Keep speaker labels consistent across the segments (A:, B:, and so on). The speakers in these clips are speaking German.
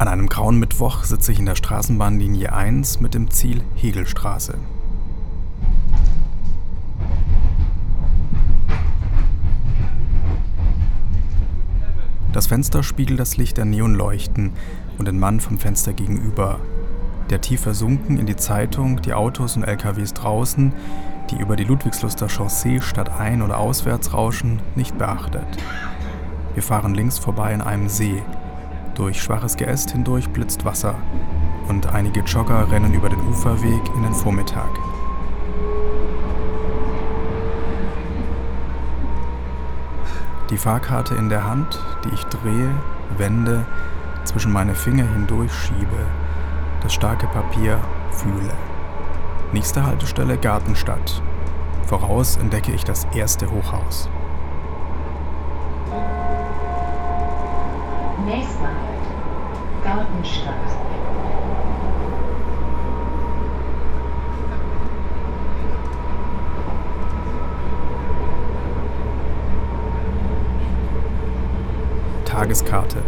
A: An einem grauen Mittwoch sitze ich in der Straßenbahnlinie 1 mit dem Ziel Hegelstraße. Das Fenster spiegelt das Licht der Neonleuchten und den Mann vom Fenster gegenüber, der tief versunken in die Zeitung, die Autos und LKWs draußen, die über die Ludwigsluster Chaussee statt ein- oder auswärts rauschen, nicht beachtet. Wir fahren links vorbei in einem See. Durch schwaches Geäst hindurch blitzt Wasser und einige Jogger rennen über den Uferweg in den Vormittag. Die Fahrkarte in der Hand, die ich drehe, wende, zwischen meine Finger hindurch schiebe, das starke Papier fühle. Nächste Haltestelle Gartenstadt. Voraus entdecke ich das erste Hochhaus.
B: Nächster Gartenstadt.
A: Tageskarte.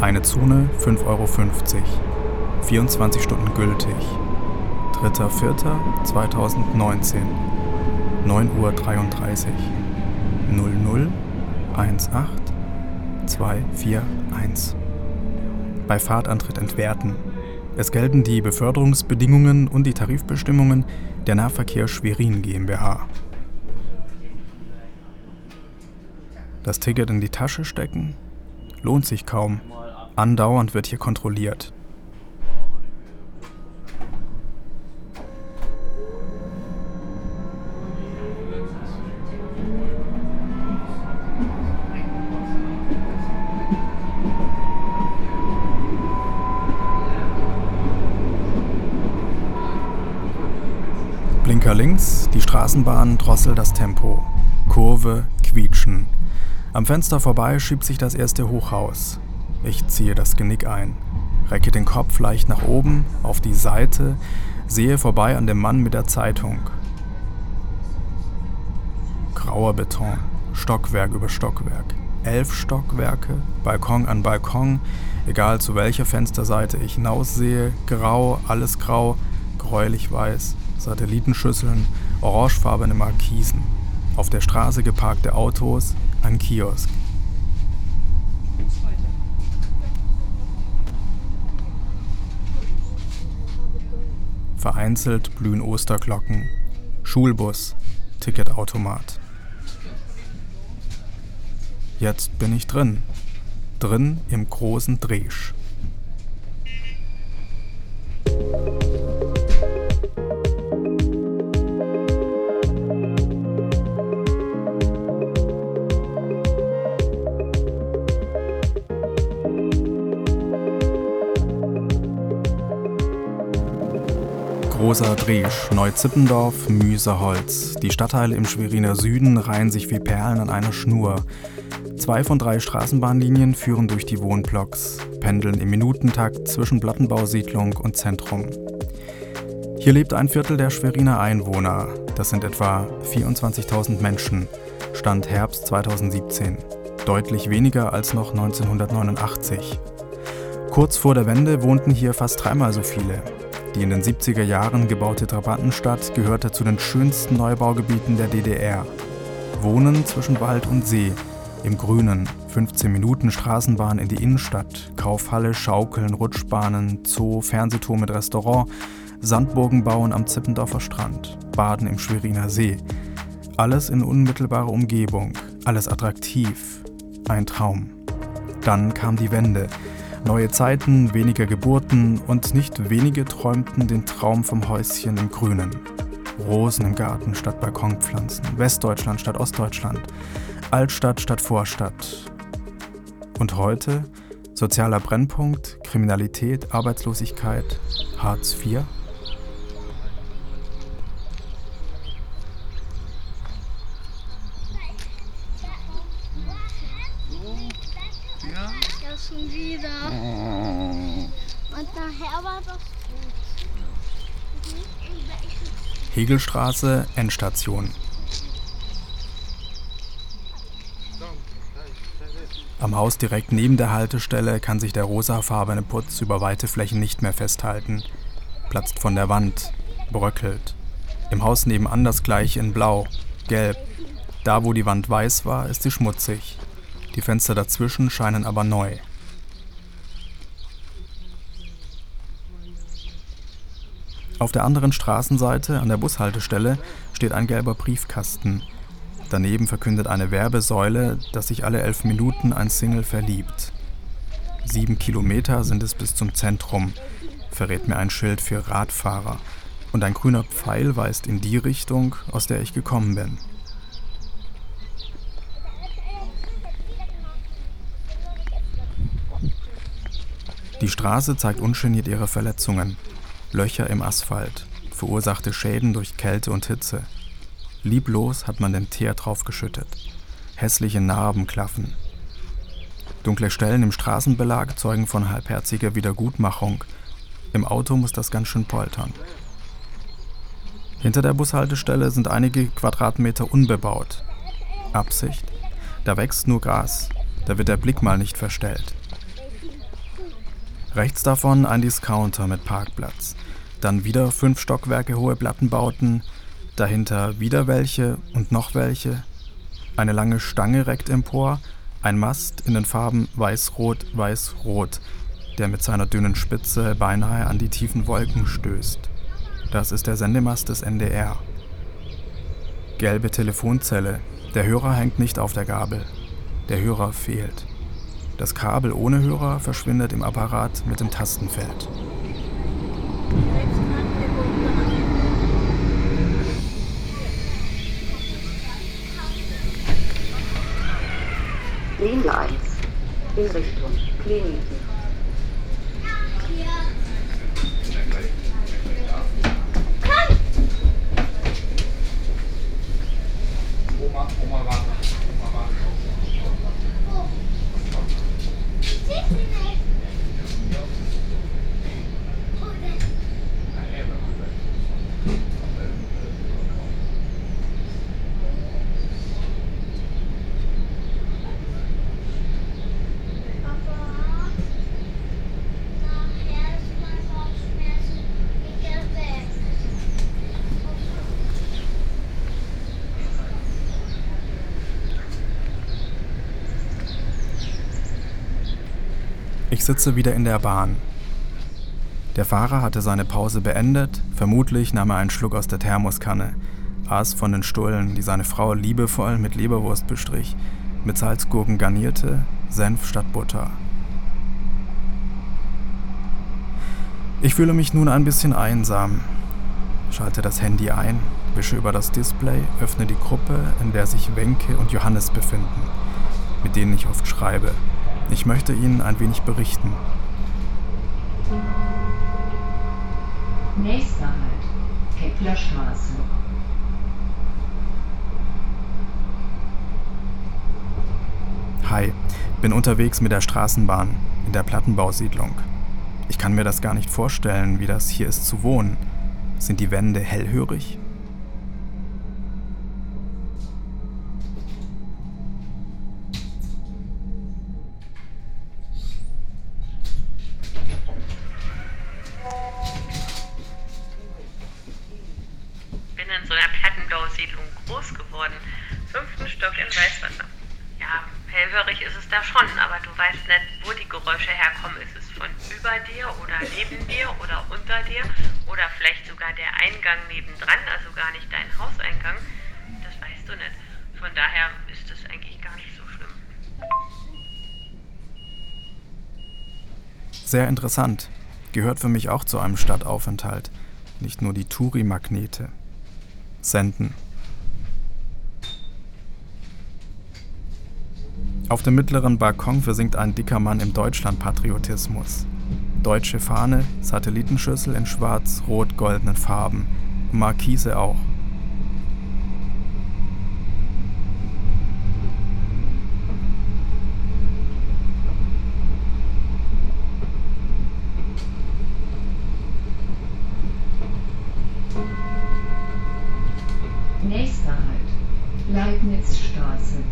A: Eine Zone 5,50 Euro. 24 Stunden gültig. 3.4.2019. 9.33 Uhr. 0018 241. Bei Fahrtantritt entwerten. Es gelten die Beförderungsbedingungen und die Tarifbestimmungen der Nahverkehr Schwerin GmbH. Das Ticket in die Tasche stecken? Lohnt sich kaum. Andauernd wird hier kontrolliert. Links, die Straßenbahn drosselt das Tempo. Kurve, quietschen. Am Fenster vorbei schiebt sich das erste Hochhaus. Ich ziehe das Genick ein, recke den Kopf leicht nach oben, auf die Seite, sehe vorbei an dem Mann mit der Zeitung. Grauer Beton, Stockwerk über Stockwerk. Elf Stockwerke, Balkon an Balkon, egal zu welcher Fensterseite ich hinaussehe, grau, alles grau, gräulich weiß, Satellitenschüsseln, orangefarbene Markisen. Auf der Straße geparkte Autos, ein Kiosk. Vereinzelt blühen Osterglocken. Schulbus, Ticketautomat. Jetzt bin ich drin. Drin im großen Dresch. Großer Dresch, Neuzippendorf, Müserholz. Die Stadtteile im Schweriner Süden reihen sich wie Perlen an einer Schnur. Zwei von drei Straßenbahnlinien führen durch die Wohnblocks, pendeln im Minutentakt zwischen Plattenbausiedlung und Zentrum. Hier lebt ein Viertel der Schweriner Einwohner. Das sind etwa 24.000 Menschen. Stand Herbst 2017. Deutlich weniger als noch 1989. Kurz vor der Wende wohnten hier fast dreimal so viele. Die in den 70er Jahren gebaute Trabantenstadt gehörte zu den schönsten Neubaugebieten der DDR. Wohnen zwischen Wald und See, im Grünen, 15 Minuten Straßenbahn in die Innenstadt, Kaufhalle, Schaukeln, Rutschbahnen, Zoo, Fernsehturm mit Restaurant, Sandburgen bauen am Zippendorfer Strand, Baden im Schweriner See. Alles in unmittelbarer Umgebung, alles attraktiv, ein Traum. Dann kam die Wende. Neue Zeiten, weniger Geburten und nicht wenige träumten den Traum vom Häuschen im Grünen. Rosen im Garten statt Balkonpflanzen, Westdeutschland statt Ostdeutschland, Altstadt statt Vorstadt. Und heute sozialer Brennpunkt, Kriminalität, Arbeitslosigkeit, Hartz IV.
C: Ja, schon wieder.
A: Hegelstraße, Endstation. Am Haus direkt neben der Haltestelle kann sich der rosafarbene Putz über weite Flächen nicht mehr festhalten, platzt von der Wand, bröckelt. Im Haus nebenan das gleiche in Blau, Gelb. Da, wo die Wand weiß war, ist sie schmutzig. Die Fenster dazwischen scheinen aber neu. Auf der anderen Straßenseite, an der Bushaltestelle, steht ein gelber Briefkasten. Daneben verkündet eine Werbesäule, dass sich alle elf Minuten ein Single verliebt. Sieben Kilometer sind es bis zum Zentrum, verrät mir ein Schild für Radfahrer. Und ein grüner Pfeil weist in die Richtung, aus der ich gekommen bin. Die Straße zeigt ungeniert ihre Verletzungen. Löcher im Asphalt, verursachte Schäden durch Kälte und Hitze. Lieblos hat man den Teer draufgeschüttet. Hässliche Narben klaffen. Dunkle Stellen im Straßenbelag zeugen von halbherziger Wiedergutmachung. Im Auto muss das ganz schön poltern. Hinter der Bushaltestelle sind einige Quadratmeter unbebaut. Absicht? Da wächst nur Gras. Da wird der Blick mal nicht verstellt. Rechts davon ein Discounter mit Parkplatz. Dann wieder fünf Stockwerke hohe Plattenbauten. Dahinter wieder welche und noch welche. Eine lange Stange reckt empor. Ein Mast in den Farben weiß-rot, weiß-rot, der mit seiner dünnen Spitze beinahe an die tiefen Wolken stößt. Das ist der Sendemast des NDR. Gelbe Telefonzelle. Der Hörer hängt nicht auf der Gabel. Der Hörer fehlt. Das Kabel ohne Hörer verschwindet im Apparat mit dem Tastenfeld.
B: Linie 1 in Richtung Kliniken.
A: Ich sitze wieder in der Bahn. Der Fahrer hatte seine Pause beendet, vermutlich nahm er einen Schluck aus der Thermoskanne, aß von den Stullen, die seine Frau liebevoll mit Leberwurst bestrich, mit Salzgurken garnierte, Senf statt Butter. Ich fühle mich nun ein bisschen einsam. Schalte das Handy ein, wische über das Display, öffne die Gruppe, in der sich Wenke und Johannes befinden, mit denen ich oft schreibe. Ich möchte Ihnen ein wenig berichten.
B: Nächster Halt, Keplerstraße.
A: Hi, bin unterwegs mit der Straßenbahn in der Plattenbausiedlung. Ich kann mir das gar nicht vorstellen, wie das hier ist zu wohnen. Sind die Wände hellhörig?
D: Von daher ist es eigentlich gar nicht so schlimm.
A: Sehr interessant. Gehört für mich auch zu einem Stadtaufenthalt. Nicht nur die Touri-Magnete. Senden. Auf dem mittleren Balkon versinkt ein dicker Mann im Deutschlandpatriotismus. Deutsche Fahne, Satellitenschüssel in schwarz-rot-goldenen Farben. Markise auch.
B: Nächster Halt,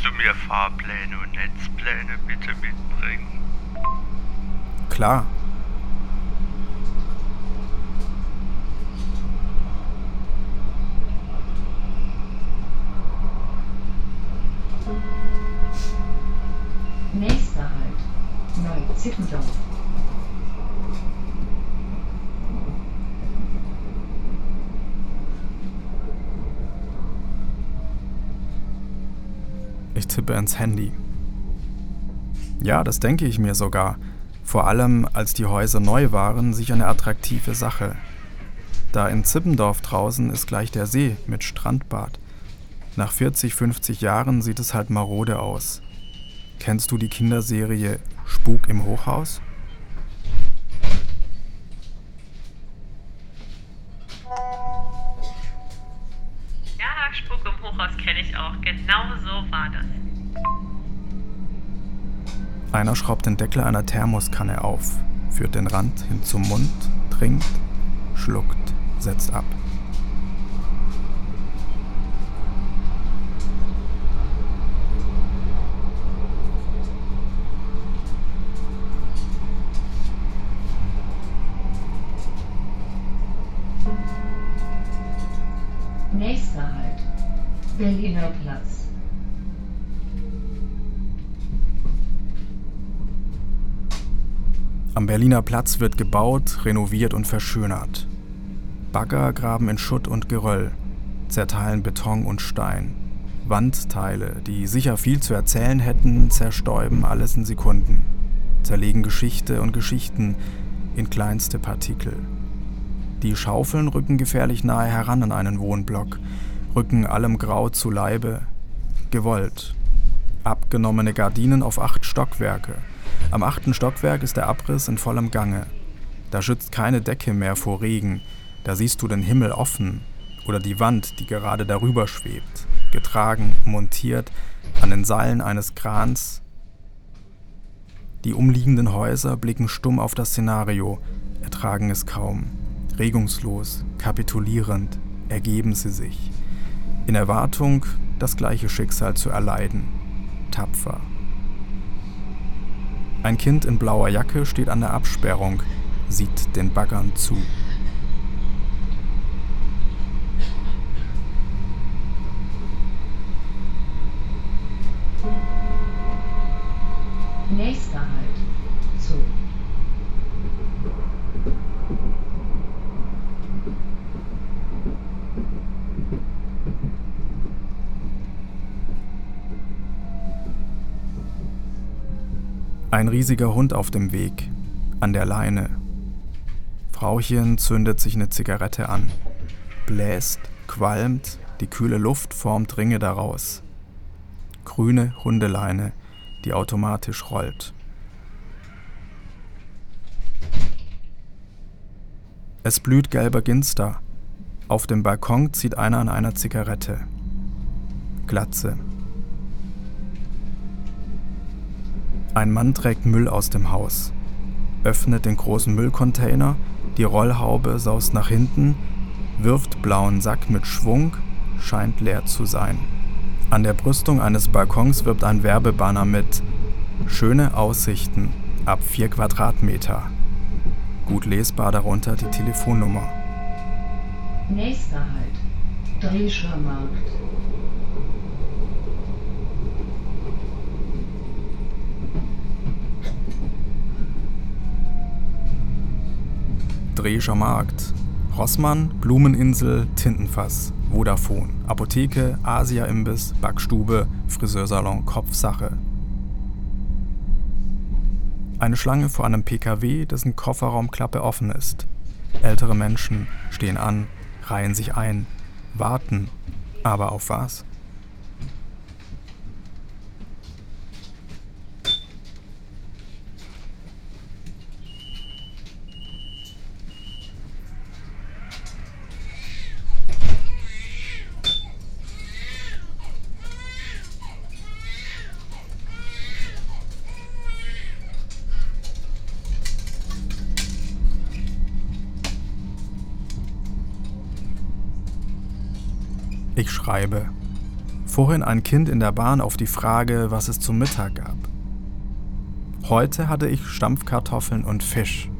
E: Kannst du mir Fahrpläne und Netzpläne bitte mitbringen?
A: Klar.
B: Nächster Halt. Neu-Zippendorf.
A: Ich tippe ins Handy. Ja, das denke ich mir sogar. Vor allem, als die Häuser neu waren, sicher eine attraktive Sache. Da in Zippendorf draußen ist gleich der See mit Strandbad. Nach 40, 50 Jahren sieht es halt marode aus. Kennst du die Kinderserie Spuk im Hochhaus?
D: Genau so war das.
A: Einer schraubt den Deckel einer Thermoskanne auf, führt den Rand hin zum Mund, trinkt, schluckt, setzt ab.
B: Nächster Halt. Berliner Platz.
A: Am Berliner Platz wird gebaut, renoviert und verschönert. Bagger graben in Schutt und Geröll, zerteilen Beton und Stein. Wandteile, die sicher viel zu erzählen hätten, zerstäuben alles in Sekunden, zerlegen Geschichte und Geschichten in kleinste Partikel. Die Schaufeln rücken gefährlich nahe heran an einen Wohnblock, rücken allem Grau zu Leibe, gewollt. Abgenommene Gardinen auf acht Stockwerke. Am achten Stockwerk ist der Abriss in vollem Gange. Da schützt keine Decke mehr vor Regen, da siehst du den Himmel offen oder die Wand, die gerade darüber schwebt, getragen, montiert an den Seilen eines Krans. Die umliegenden Häuser blicken stumm auf das Szenario, ertragen es kaum. Regungslos, kapitulierend ergeben sie sich, in Erwartung, das gleiche Schicksal zu erleiden, tapfer. Ein Kind in blauer Jacke steht an der Absperrung, sieht den Baggern zu.
B: Nächster Halt. Zoo.
A: Ein riesiger Hund auf dem Weg, an der Leine. Frauchen zündet sich eine Zigarette an, bläst, qualmt, die kühle Luft formt Ringe daraus. Grüne Hundeleine, die automatisch rollt. Es blüht gelber Ginster. Auf dem Balkon zieht einer an einer Zigarette. Glatze. Ein Mann trägt Müll aus dem Haus, öffnet den großen Müllcontainer, die Rollhaube saust nach hinten, wirft blauen Sack mit Schwung, scheint leer zu sein. An der Brüstung eines Balkons wirbt ein Werbebanner mit Schöne Aussichten ab 4 Quadratmeter. Gut lesbar darunter die Telefonnummer.
B: Nächster Halt. Drescher
A: Drescher Markt. Rossmann, Blumeninsel, Tintenfass, Vodafone, Apotheke, Asia-Imbiss, Backstube, Friseursalon, Kopfsache. Eine Schlange vor einem PKW, dessen Kofferraumklappe offen ist. Ältere Menschen stehen an, reihen sich ein, warten. Aber auf was? Ich schreibe. Vorhin ein Kind in der Bahn auf die Frage, was es zum Mittag gab. Heute hatte ich Stampfkartoffeln und Fisch.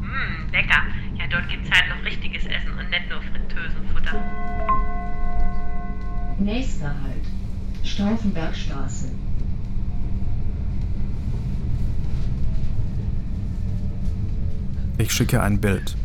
D: Hm, lecker. Ja, dort gibt's halt noch richtiges Essen und nicht nur Fritteusenfutter.
B: Nächster Halt. Stauffenbergstraße.
A: Ich schicke ein Bild.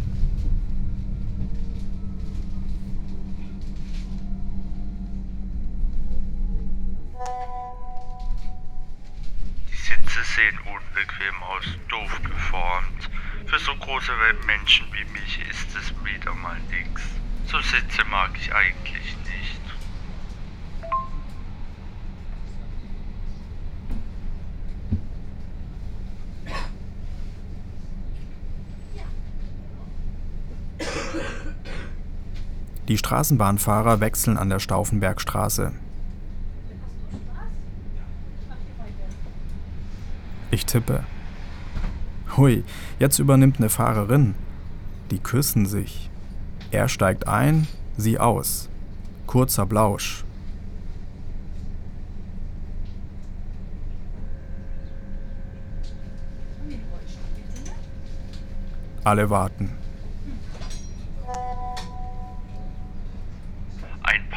E: Die Sitze sehen unbequem aus, doof geformt. Für so große Menschen wie mich ist es wieder mal nix. So Sitze mag ich eigentlich nicht.
A: Die Straßenbahnfahrer wechseln an der Stauffenbergstraße. Ich tippe. Hui, jetzt übernimmt eine Fahrerin. Die küssen sich. Er steigt ein, sie aus. Kurzer Blausch. Alle warten.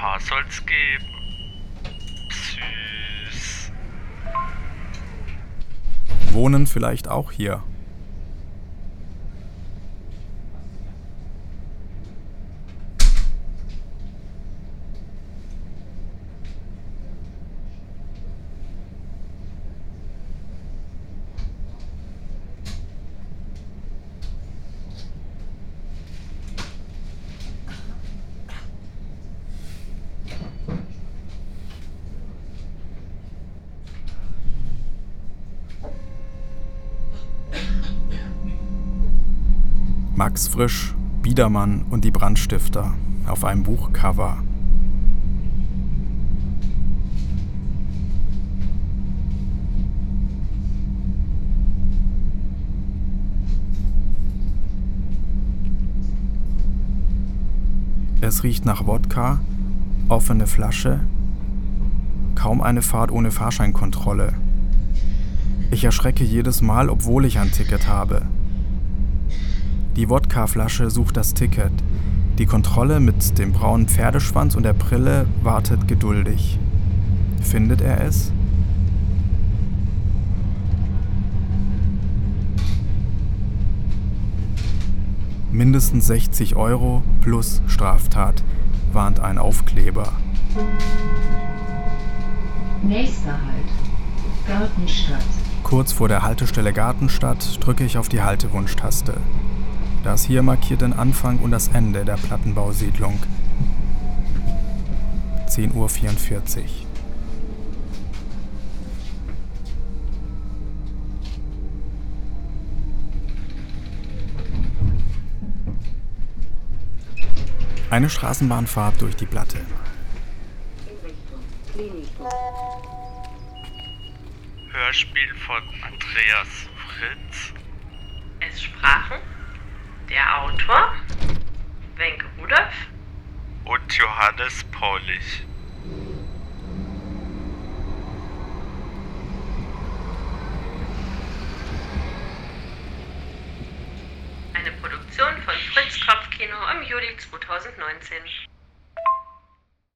E: Paar soll's geben. Süß.
A: Wohnen vielleicht auch hier. Max Frisch, Biedermann und die Brandstifter auf einem Buchcover. Es riecht nach Wodka, offene Flasche, kaum eine Fahrt ohne Fahrscheinkontrolle. Ich erschrecke jedes Mal, obwohl ich ein Ticket habe. Die Wodkaflasche sucht das Ticket. Die Kontrolle mit dem braunen Pferdeschwanz und der Brille wartet geduldig. Findet er es? Mindestens 60 Euro plus Straftat, warnt ein Aufkleber.
B: Nächster Halt. Gartenstadt.
A: Kurz vor der Haltestelle Gartenstadt drücke ich auf die Haltewunschtaste. Das hier markiert den Anfang und das Ende der Plattenbausiedlung. 10.44 Uhr. Eine Straßenbahnfahrt durch die Platte.
E: Hörspiel von Andreas Fritz.
D: Es sprachen der Autor Wenke Rudolph
E: und Johannes Paulich.
D: Eine Produktion von Fritz Kopfkino im Juli 2019.